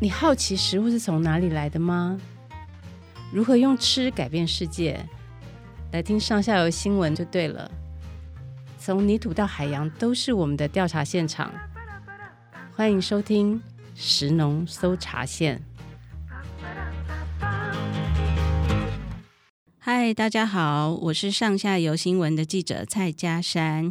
你好奇食物是从哪里来的吗？如何用吃改变世界？来听上下游新闻就对了。从泥土到海洋，都是我们的调查现场。欢迎收听食农搜查线。嗨，大家好，我是上下游新闻的记者蔡佳珊。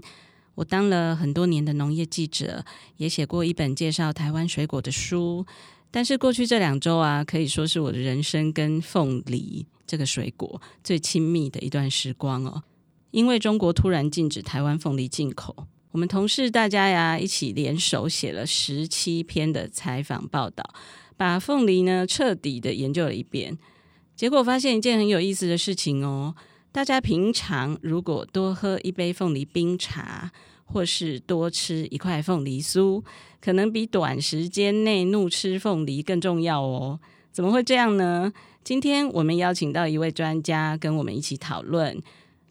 我当了很多年的农业记者，也写过一本介绍台湾水果的书。但是过去这两周啊，可以说是我的人生跟凤梨这个水果最亲密的一段时光哦。因为中国突然禁止台湾凤梨进口，我们同事大家呀一起联手写了十七篇的采访报道，把凤梨呢彻底的研究了一遍。结果发现一件很有意思的事情哦，大家平常如果多喝一杯凤梨冰茶，或是多吃一块凤梨酥，可能比短时间内怒吃凤梨更重要哦。怎么会这样呢？今天我们邀请到一位专家跟我们一起讨论，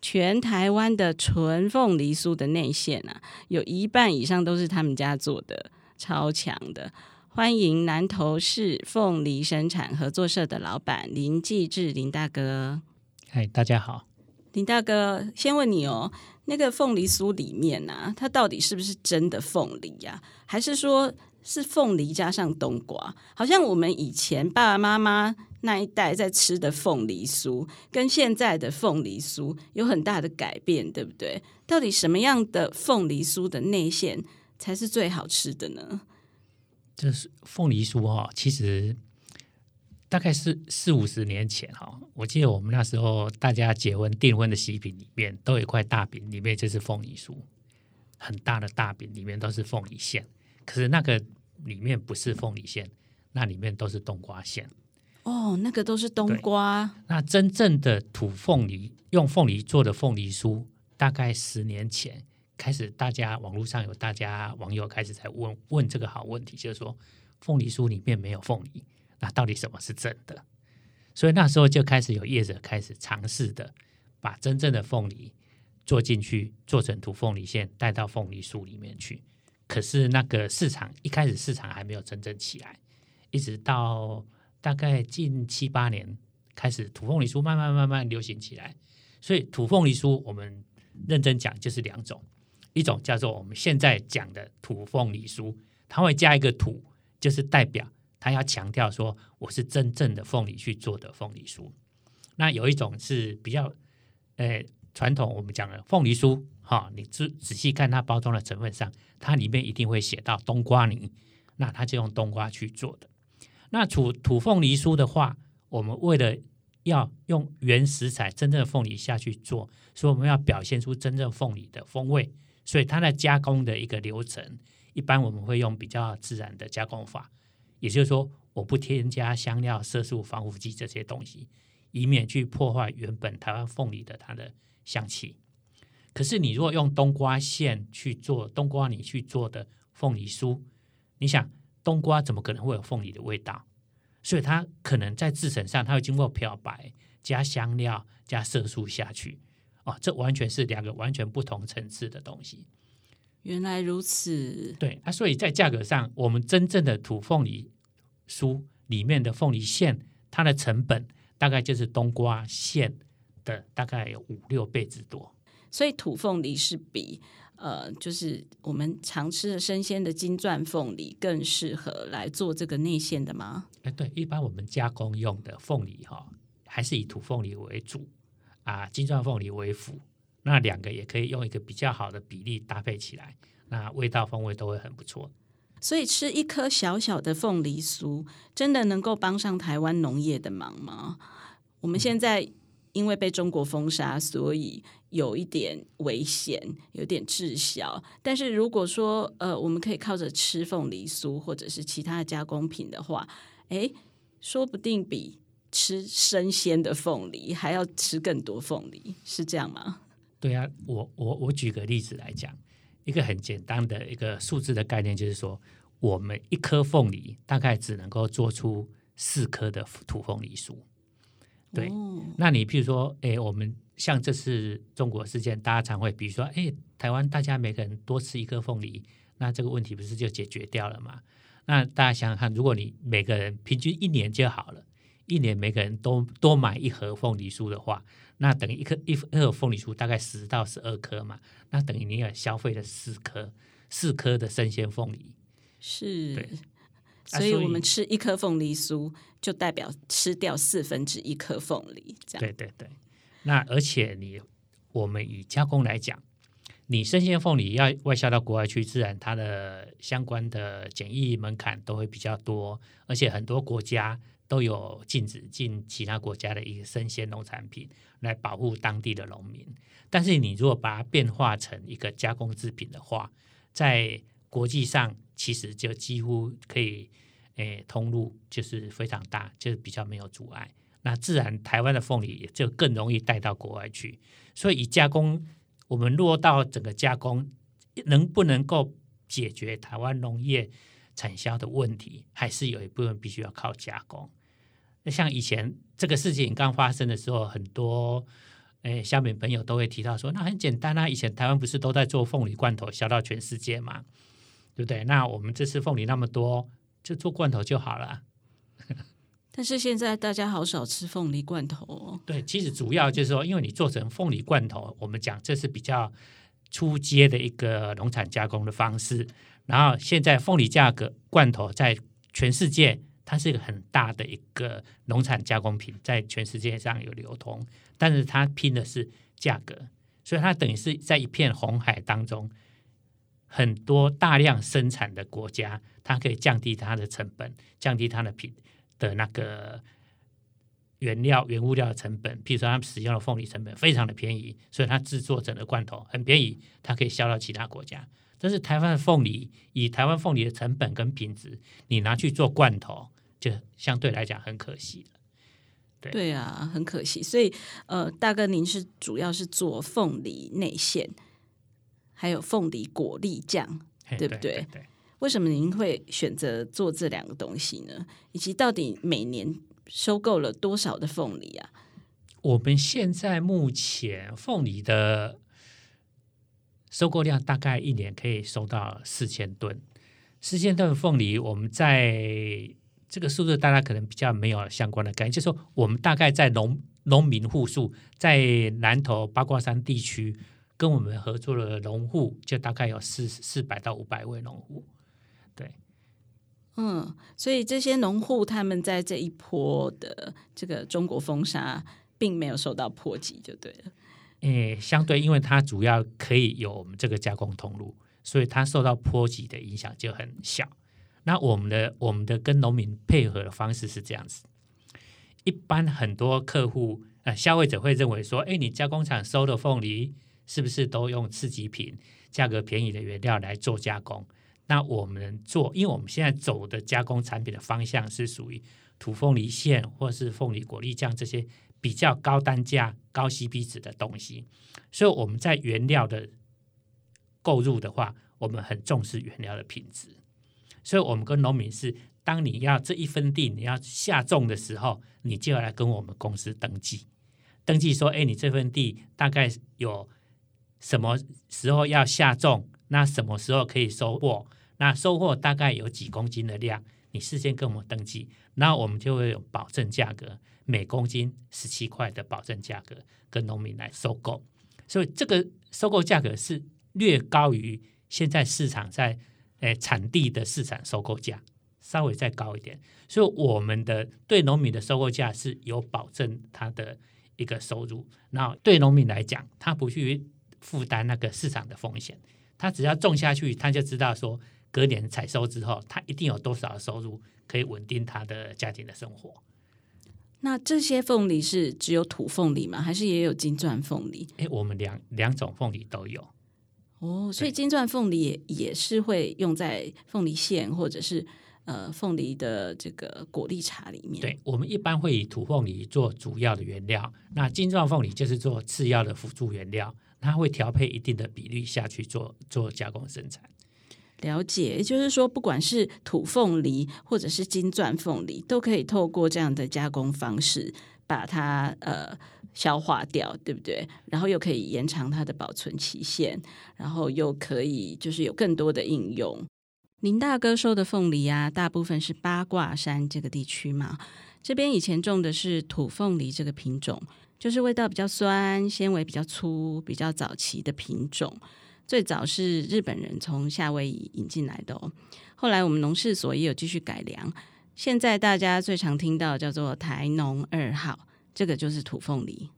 全台湾的纯凤梨酥的内馅啊，有一半以上都是他们家做的，超强的。欢迎南投市凤梨生产合作社的老板林继志林大哥。嗨，大家好。林大哥，先问你哦。那个凤梨酥里面、啊，它到底是不是真的凤梨呀、还是说是凤梨加上冬瓜？好像我们以前爸爸妈妈那一代在吃的凤梨酥，跟现在的凤梨酥有很大的改变，对不对？到底什么样的凤梨酥的内馅才是最好吃的呢？就是凤梨酥哈，其实。大概是四五十年前哈，我记得我们那时候大家结婚订婚的喜饼里面都有一块大饼，里面就是凤梨酥，很大的大饼里面都是凤梨馅。可是那个里面不是凤梨馅，那里面都是冬瓜馅。哦，那个都是冬瓜。那真正的土凤梨用凤梨做的凤梨酥，大概十年前开始，大家网络上有大家网友开始在问问这个好问题，就是说凤梨酥里面没有凤梨。那到底什么是真的？所以那时候就开始有业者开始尝试的，把真正的凤梨做进去，做成土凤梨馅，带到凤梨酥里面去。可是那个市场一开始市场还没有真正起来，一直到大概近七八年开始土凤梨酥慢慢慢慢流行起来。所以土凤梨酥我们认真讲就是两种，一种叫做我们现在讲的土凤梨酥，它会加一个土，就是代表。他要强调说，我是真正的凤梨去做的凤梨酥。那有一种是比较，呃，传统我们讲的凤梨酥，哈，你仔仔细看它包装的成分上，它里面一定会写到冬瓜泥，那它就用冬瓜去做的。那土土凤梨酥的话，我们为了要用原食材真正的凤梨下去做，所以我们要表现出真正凤梨的风味，所以它的加工的一个流程，一般我们会用比较自然的加工法。也就是说，我不添加香料、色素、防腐剂这些东西，以免去破坏原本台湾凤梨的它的香气。可是，你如果用冬瓜馅去做冬瓜泥去做的凤梨酥，你想冬瓜怎么可能会有凤梨的味道？所以，它可能在制成上，它会经过漂白、加香料、加色素下去。哦，这完全是两个完全不同层次的东西。原来如此，对啊，所以在价格上，我们真正的土凤梨酥里面的凤梨馅，它的成本大概就是冬瓜馅的大概有五六倍之多。所以土凤梨是比呃，就是我们常吃的生鲜的金钻凤梨更适合来做这个内馅的吗？哎，对，一般我们加工用的凤梨哈，还是以土凤梨为主啊，金钻凤梨为辅。那两个也可以用一个比较好的比例搭配起来，那味道风味都会很不错。所以吃一颗小小的凤梨酥，真的能够帮上台湾农业的忙吗？我们现在因为被中国封杀，所以有一点危险，有点滞销。但是如果说呃，我们可以靠着吃凤梨酥或者是其他的加工品的话，诶，说不定比吃生鲜的凤梨还要吃更多凤梨，是这样吗？对啊，我我我举个例子来讲，一个很简单的一个数字的概念，就是说，我们一颗凤梨大概只能够做出四颗的土凤梨酥。对，哦、那你譬如说，哎，我们像这次中国事件，大家常会比如说，哎，台湾大家每个人多吃一颗凤梨，那这个问题不是就解决掉了吗？那大家想想看，如果你每个人平均一年就好了，一年每个人都多买一盒凤梨酥的话，那等于一颗一盒凤梨酥大概十到十二颗嘛，那等于你也消费了四颗四颗的生鲜凤梨。是，对所以我们吃一颗凤梨酥，就代表吃掉四分之一颗凤梨，这样。对对对。那而且你我们以加工来讲，你生鲜凤梨要外销到国外去，自然它的相关的检疫门槛都会比较多，而且很多国家都有禁止进其他国家的一个生鲜农产品来保护当地的农民。但是你如果把它变化成一个加工制品的话，在国际上其实就几乎可以诶通路就是非常大，就是比较没有阻碍。那自然台湾的凤梨也就更容易带到国外去。所以以加工。我们落到整个加工，能不能够解决台湾农业产销的问题，还是有一部分必须要靠加工。那像以前这个事情刚发生的时候，很多诶下面朋友都会提到说，那很简单啊，以前台湾不是都在做凤梨罐头销到全世界嘛，对不对？那我们这次凤梨那么多，就做罐头就好了。但是现在大家好少吃凤梨罐头哦。对，其实主要就是说，因为你做成凤梨罐头，我们讲这是比较初阶的一个农产加工的方式。然后现在凤梨价格罐头在全世界，它是一个很大的一个农产加工品，在全世界上有流通，但是它拼的是价格，所以它等于是在一片红海当中，很多大量生产的国家，它可以降低它的成本，降低它的品。的那个原料、原物料的成本，譬如说他们使用的凤梨成本非常的便宜，所以它制作整个罐头很便宜，它可以销到其他国家。但是台湾的凤梨，以台湾凤梨的成本跟品质，你拿去做罐头，就相对来讲很可惜了。对对啊，很可惜。所以呃，大哥您是主要是做凤梨内馅，还有凤梨果粒酱，对不对？对对对为什么您会选择做这两个东西呢？以及到底每年收购了多少的凤梨啊？我们现在目前凤梨的收购量大概一年可以收到四千吨。四千吨凤梨，我们在这个数字大家可能比较没有相关的概念，就是说我们大概在农农民户数在南投八卦山地区跟我们合作的农户，就大概有四四百到五百位农户。对，嗯，所以这些农户他们在这一波的这个中国封杀，并没有受到波及，就对了。诶，相对，因为它主要可以有我们这个加工通路，所以它受到波及的影响就很小。那我们的我们的跟农民配合的方式是这样子，一般很多客户呃消费者会认为说，诶，你加工厂收的凤梨是不是都用次级品、价格便宜的原料来做加工？那我们做，因为我们现在走的加工产品的方向是属于土凤梨馅或是凤梨果粒酱这些比较高单价、高 CP 值的东西，所以我们在原料的购入的话，我们很重视原料的品质。所以我们跟农民是，当你要这一分地你要下种的时候，你就要来跟我们公司登记，登记说，哎，你这份地大概有什么时候要下种，那什么时候可以收获。那收获大概有几公斤的量，你事先跟我们登记，那我们就会有保证价格，每公斤十七块的保证价格跟农民来收购，所以这个收购价格是略高于现在市场在诶产地的市场收购价，稍微再高一点，所以我们的对农民的收购价是有保证他的一个收入，那对农民来讲，他不去负担那个市场的风险，他只要种下去，他就知道说。隔年采收之后，他一定有多少的收入可以稳定他的家庭的生活？那这些凤梨是只有土凤梨吗？还是也有金钻凤梨？诶，我们两两种凤梨都有。哦，所以金钻凤梨也也是会用在凤梨馅或者是呃凤梨的这个果粒茶里面。对，我们一般会以土凤梨做主要的原料，那金钻凤梨就是做次要的辅助原料，它会调配一定的比例下去做做加工生产。了解，也就是说，不管是土凤梨或者是金钻凤梨，都可以透过这样的加工方式把它呃消化掉，对不对？然后又可以延长它的保存期限，然后又可以就是有更多的应用。林大哥收的凤梨啊，大部分是八卦山这个地区嘛。这边以前种的是土凤梨这个品种，就是味道比较酸、纤维比较粗、比较早期的品种。最早是日本人从夏威夷引进来的哦。后来我们农试所也有继续改良。现在大家最常听到叫做台农二号，这个就是土凤梨。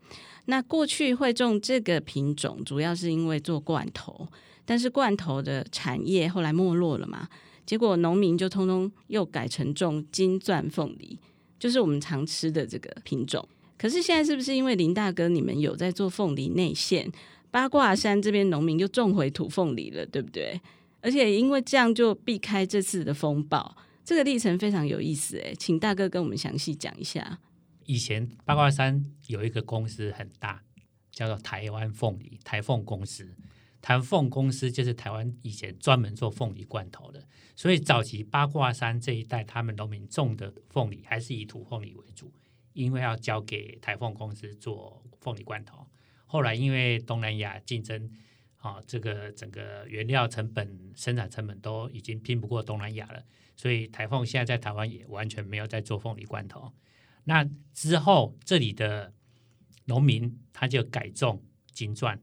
那过去会种这个品种，主要是因为做罐头。但是罐头的产业后来没落了嘛，结果农民就通通又改成种金钻凤梨，就是我们常吃的这个品种。可是现在是不是因为林大哥你们有在做凤梨内馅，八卦山这边农民就种回土凤梨了，对不对？而且因为这样就避开这次的风暴，这个历程非常有意思诶，请大哥跟我们详细讲一下。以前八卦山有一个公司很大，叫做台湾凤梨，台凤公司。台凤公司就是台湾以前专门做凤梨罐头的，所以早期八卦山这一带，他们农民种的凤梨还是以土凤梨为主，因为要交给台凤公司做凤梨罐头。后来因为东南亚竞争，啊，这个整个原料成本、生产成本都已经拼不过东南亚了，所以台凤现在在台湾也完全没有在做凤梨罐头。那之后，这里的农民他就改种金钻。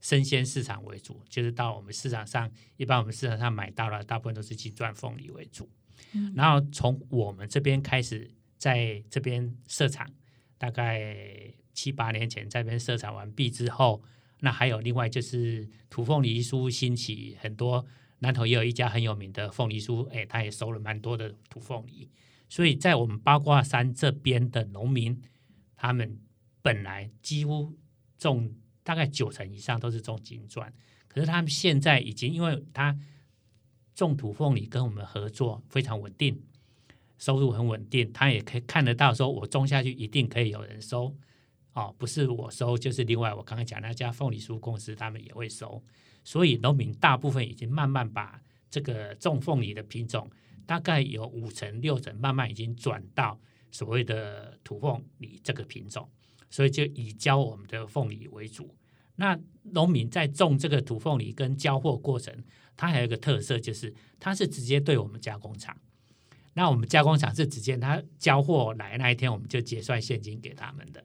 生鲜市场为主，就是到我们市场上，一般我们市场上买到了，大部分都是金钻凤梨为主。嗯、然后从我们这边开始，在这边设厂，大概七八年前在这边设厂完毕之后，那还有另外就是土凤梨酥兴起，很多南投也有一家很有名的凤梨酥，哎，他也收了蛮多的土凤梨。所以在我们八卦山这边的农民，他们本来几乎种。大概九成以上都是种金钻，可是他们现在已经，因为他种土凤梨跟我们合作非常稳定，收入很稳定，他也可以看得到，说我种下去一定可以有人收，哦，不是我收，就是另外我刚刚讲那家凤梨酥公司他们也会收，所以农民大部分已经慢慢把这个种凤梨的品种，大概有五成六成慢慢已经转到所谓的土凤梨这个品种。所以就以交我们的凤梨为主。那农民在种这个土凤梨跟交货过程，它还有一个特色，就是它是直接对我们加工厂。那我们加工厂是直接他交货来那一天，我们就结算现金给他们的，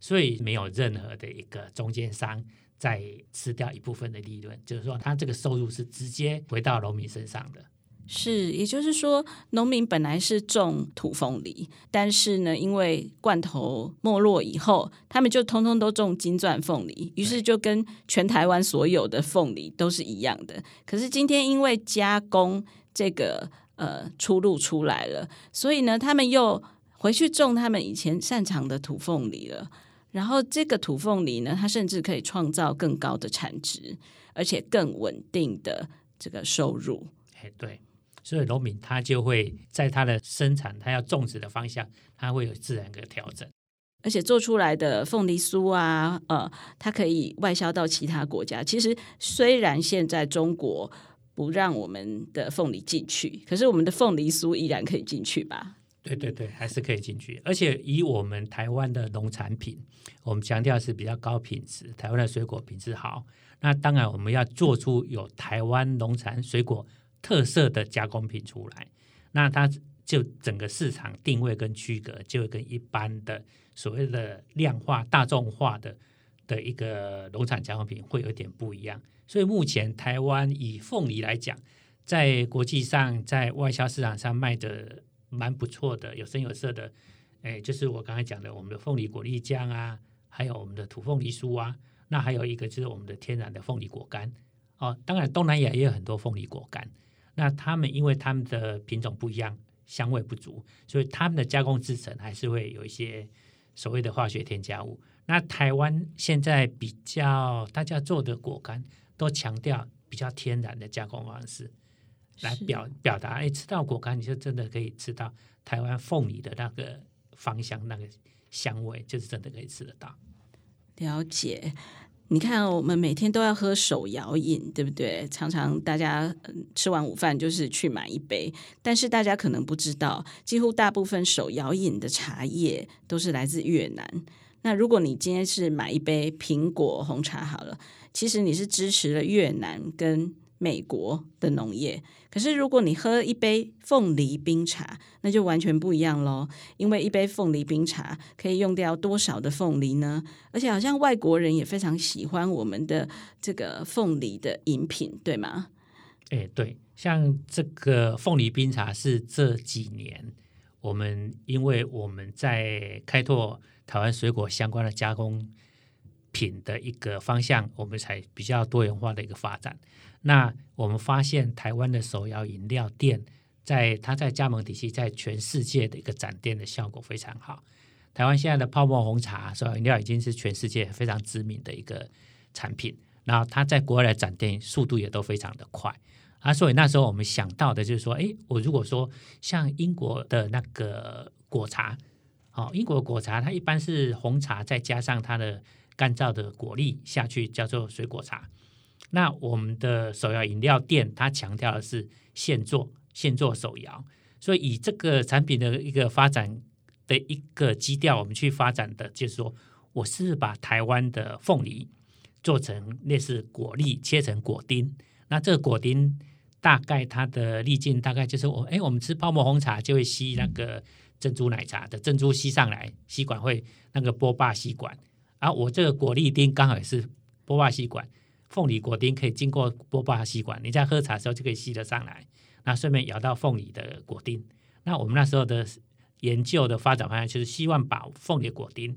所以没有任何的一个中间商在吃掉一部分的利润，就是说他这个收入是直接回到农民身上的。是，也就是说，农民本来是种土凤梨，但是呢，因为罐头没落以后，他们就通通都种金钻凤梨，于是就跟全台湾所有的凤梨都是一样的。可是今天因为加工这个呃出路出来了，所以呢，他们又回去种他们以前擅长的土凤梨了。然后这个土凤梨呢，它甚至可以创造更高的产值，而且更稳定的这个收入。哎，对。所以农民他就会在他的生产，他要种植的方向，他会有自然的调整，而且做出来的凤梨酥啊，呃，它可以外销到其他国家。其实虽然现在中国不让我们的凤梨进去，可是我们的凤梨酥依然可以进去吧？对对对，还是可以进去。而且以我们台湾的农产品，我们强调是比较高品质，台湾的水果品质好。那当然我们要做出有台湾农产水果。特色的加工品出来，那它就整个市场定位跟区隔就会跟一般的所谓的量化、大众化的的一个农产加工品会有点不一样。所以目前台湾以凤梨来讲，在国际上在外销市场上卖的蛮不错的，有声有色的。哎，就是我刚才讲的，我们的凤梨果粒酱啊，还有我们的土凤梨酥啊，那还有一个就是我们的天然的凤梨果干哦。当然，东南亚也有很多凤梨果干。那他们因为他们的品种不一样，香味不足，所以他们的加工制成还是会有一些所谓的化学添加物。那台湾现在比较大家做的果干都强调比较天然的加工方式，来表表达，哎，吃到果干你就真的可以吃到台湾凤梨的那个芳香，那个香味，就是真的可以吃得到。了解。你看，我们每天都要喝手摇饮，对不对？常常大家吃完午饭就是去买一杯，但是大家可能不知道，几乎大部分手摇饮的茶叶都是来自越南。那如果你今天是买一杯苹果红茶好了，其实你是支持了越南跟美国的农业。可是如果你喝一杯凤梨冰茶，那就完全不一样喽。因为一杯凤梨冰茶可以用掉多少的凤梨呢？而且好像外国人也非常喜欢我们的这个凤梨的饮品，对吗？哎，对，像这个凤梨冰茶是这几年我们因为我们在开拓台湾水果相关的加工品的一个方向，我们才比较多元化的一个发展。那我们发现台湾的手摇饮料店，在它在加盟体系，在全世界的一个展店的效果非常好。台湾现在的泡沫红茶手摇饮料已经是全世界非常知名的一个产品，然后它在国外的展店速度也都非常的快。啊，所以那时候我们想到的就是说，哎，我如果说像英国的那个果茶，哦，英国果茶它一般是红茶再加上它的干燥的果粒下去，叫做水果茶。那我们的手摇饮料店，它强调的是现做现做手摇，所以以这个产品的一个发展的一个基调，我们去发展的就是说，我是把台湾的凤梨做成类似果粒，切成果丁。那这个果丁大概它的粒径大概就是我哎，我们吃泡沫红茶就会吸那个珍珠奶茶的珍珠吸上来，吸管会那个波霸吸管，啊，我这个果粒丁刚好也是波霸吸管。凤梨果丁可以经过波霸吸管，你在喝茶的时候就可以吸得上来，那顺便咬到凤梨的果丁。那我们那时候的研究的发展方向就是希望把凤梨果丁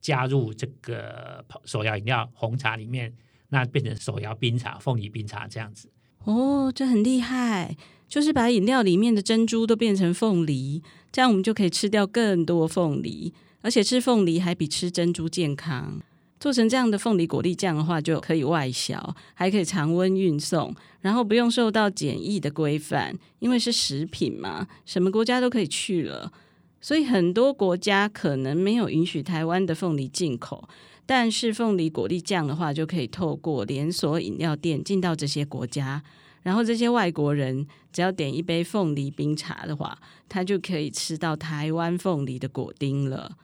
加入这个手摇饮料红茶里面，那变成手摇冰茶、凤梨冰茶这样子。哦，这很厉害，就是把饮料里面的珍珠都变成凤梨，这样我们就可以吃掉更多凤梨，而且吃凤梨还比吃珍珠健康。做成这样的凤梨果粒酱的话，就可以外销，还可以常温运送，然后不用受到检疫的规范，因为是食品嘛，什么国家都可以去了。所以很多国家可能没有允许台湾的凤梨进口，但是凤梨果粒酱的话，就可以透过连锁饮料店进到这些国家，然后这些外国人只要点一杯凤梨冰茶的话，他就可以吃到台湾凤梨的果丁了。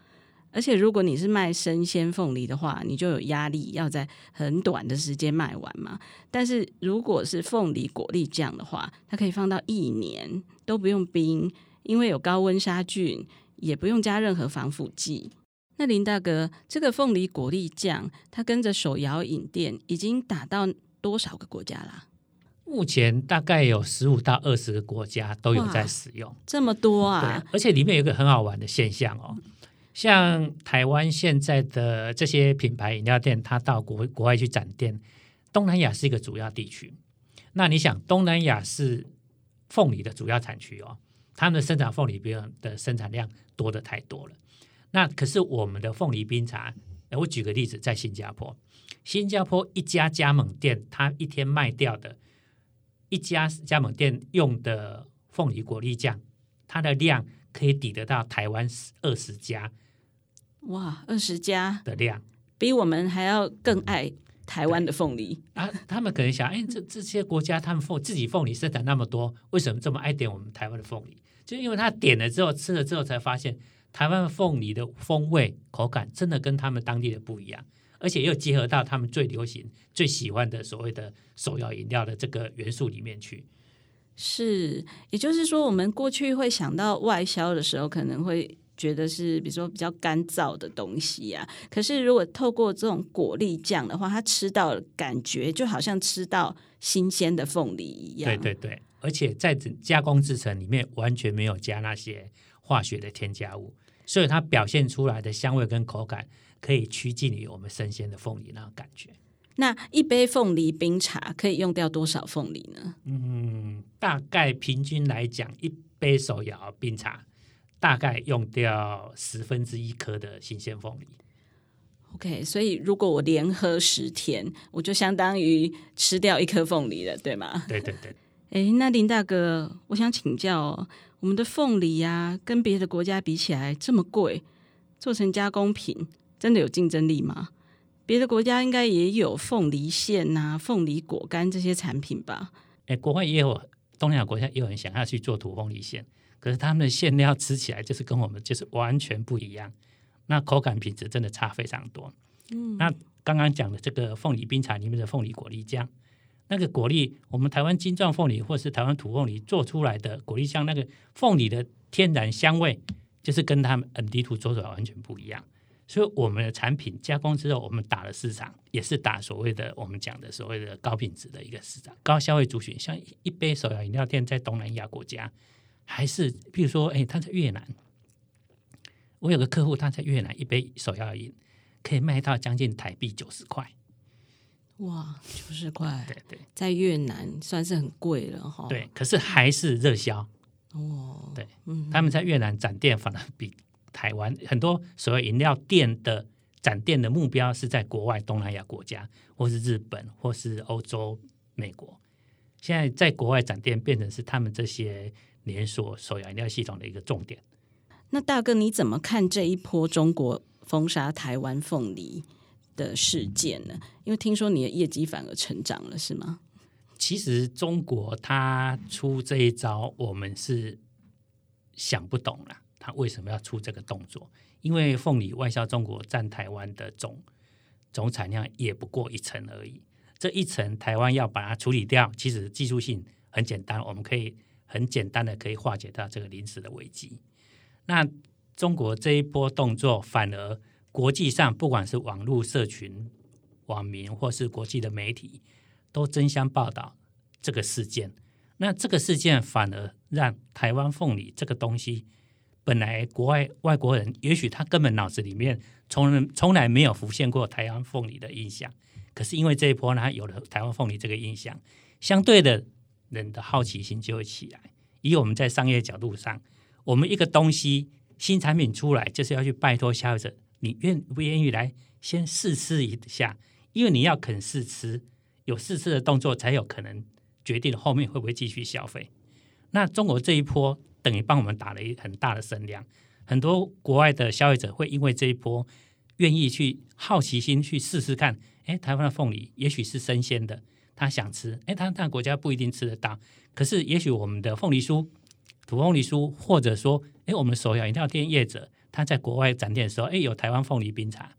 而且，如果你是卖生鲜凤梨的话，你就有压力要在很短的时间卖完嘛。但是，如果是凤梨果粒酱的话，它可以放到一年都不用冰，因为有高温杀菌，也不用加任何防腐剂。那林大哥，这个凤梨果粒酱，它跟着手摇饮店已经打到多少个国家啦？目前大概有十五到二十个国家都有在使用，这么多啊！对，而且里面有一个很好玩的现象哦。像台湾现在的这些品牌饮料店，它到国国外去展店，东南亚是一个主要地区。那你想，东南亚是凤梨的主要产区哦，他们的生产凤梨比的生产量多得太多了。那可是我们的凤梨冰茶，我举个例子，在新加坡，新加坡一家加盟店，它一天卖掉的一家加盟店用的凤梨果粒酱，它的量可以抵得到台湾二十家。哇，二十家的量，比我们还要更爱台湾的凤梨啊！他们可能想，哎，这这些国家他们凤自己凤梨生产那么多，为什么这么爱点我们台湾的凤梨？就因为他点了之后吃了之后才发现，台湾凤梨的风味口感真的跟他们当地的不一样，而且又结合到他们最流行、最喜欢的所谓的手摇饮料的这个元素里面去。是，也就是说，我们过去会想到外销的时候，可能会。觉得是比如说比较干燥的东西啊，可是如果透过这种果粒酱的话，它吃到的感觉就好像吃到新鲜的凤梨一样。对对对，而且在加工制成里面完全没有加那些化学的添加物，所以它表现出来的香味跟口感可以趋近于我们生鲜的凤梨那种感觉。那一杯凤梨冰茶可以用掉多少凤梨呢？嗯，大概平均来讲，一杯手摇冰茶。大概用掉十分之一颗的新鲜凤梨。OK，所以如果我连喝十天，我就相当于吃掉一颗凤梨了，对吗？对对对。哎，那林大哥，我想请教哦，我们的凤梨呀、啊，跟别的国家比起来这么贵，做成加工品真的有竞争力吗？别的国家应该也有凤梨馅呐、啊、凤梨果干这些产品吧？哎，国外也有，东南亚国家也有人想要去做土凤梨馅。可是他们的馅料吃起来就是跟我们就是完全不一样，那口感品质真的差非常多。嗯，那刚刚讲的这个凤梨冰茶里面的凤梨果粒酱，那个果粒，我们台湾金钻凤梨或是台湾土凤梨做出来的果粒香，那个凤梨的天然香味，就是跟他们本地土做出来完全不一样。所以我们的产品加工之后，我们打了市场，也是打所谓的我们讲的所谓的高品质的一个市场，高消费族群。像一杯手摇饮料店在东南亚国家，还是比如说，哎，他在越南，我有个客户他在越南，一杯手摇饮可以卖到将近台币九十块。哇，九十块，对对，在越南算是很贵了哈。对，可是还是热销。哦，对，嗯，他们在越南展店反而比。台湾很多所谓饮料店的展店的目标是在国外东南亚国家，或是日本，或是欧洲、美国。现在在国外展店变成是他们这些连锁手摇饮料系统的一个重点。那大哥你怎么看这一波中国封杀台湾凤梨的事件呢？因为听说你的业绩反而成长了，是吗？其实中国他出这一招，我们是想不懂了。他为什么要出这个动作？因为凤梨外销中国占台湾的总总产量也不过一成而已。这一成台湾要把它处理掉，其实技术性很简单，我们可以很简单的可以化解到这个临时的危机。那中国这一波动作，反而国际上不管是网络社群、网民或是国际的媒体，都争相报道这个事件。那这个事件反而让台湾凤梨这个东西。本来国外外国人也许他根本脑子里面从从来没有浮现过台湾凤梨的印象，可是因为这一波呢，有了台湾凤梨这个印象，相对的人的好奇心就会起来。以我们在商业角度上，我们一个东西新产品出来，就是要去拜托消费者，你愿不愿意来先试吃一下？因为你要肯试吃，有试吃的动作，才有可能决定后面会不会继续消费。那中国这一波。等于帮我们打了一很大的声量，很多国外的消费者会因为这一波愿意去好奇心去试试看，哎，台湾的凤梨也许是生鲜的，他想吃，哎，他那国家不一定吃得到，可是也许我们的凤梨酥、土凤梨酥，或者说，哎，我们手摇饮料店业者，他在国外展店的时候，哎，有台湾凤梨冰茶，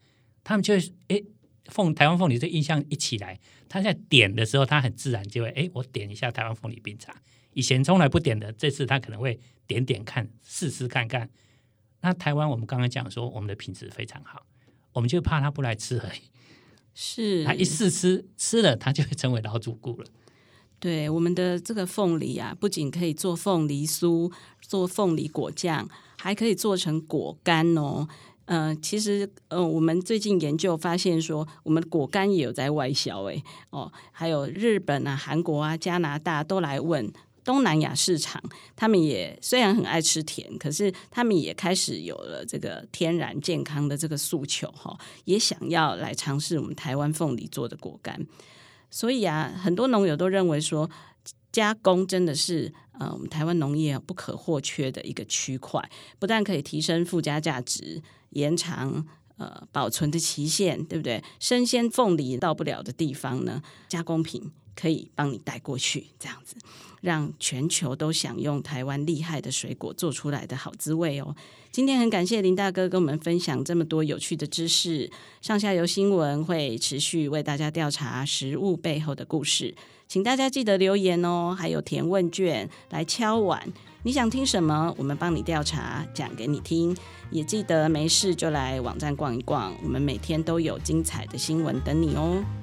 他们就会，哎，凤台湾凤梨这印象一起来，他在点的时候，他很自然就会，哎，我点一下台湾凤梨冰茶。以前从来不点的，这次他可能会点点看，试试看看。那台湾我们刚刚讲说，我们的品质非常好，我们就怕他不来吃而已。是，他一试吃吃了，他就会成为老主顾了。对，我们的这个凤梨啊，不仅可以做凤梨酥、做凤梨果酱，还可以做成果干哦。呃，其实呃，我们最近研究发现说，我们果干也有在外销诶。哦，还有日本啊、韩国啊、加拿大都来问。东南亚市场，他们也虽然很爱吃甜，可是他们也开始有了这个天然健康的这个诉求哈，也想要来尝试我们台湾凤梨做的果干。所以啊，很多农友都认为说，加工真的是呃我们台湾农业不可或缺的一个区块，不但可以提升附加价值，延长呃保存的期限，对不对？生鲜凤梨到不了的地方呢，加工品可以帮你带过去，这样子。让全球都享用台湾厉害的水果做出来的好滋味哦！今天很感谢林大哥跟我们分享这么多有趣的知识。上下游新闻会持续为大家调查食物背后的故事，请大家记得留言哦，还有填问卷来敲碗。你想听什么？我们帮你调查，讲给你听。也记得没事就来网站逛一逛，我们每天都有精彩的新闻等你哦。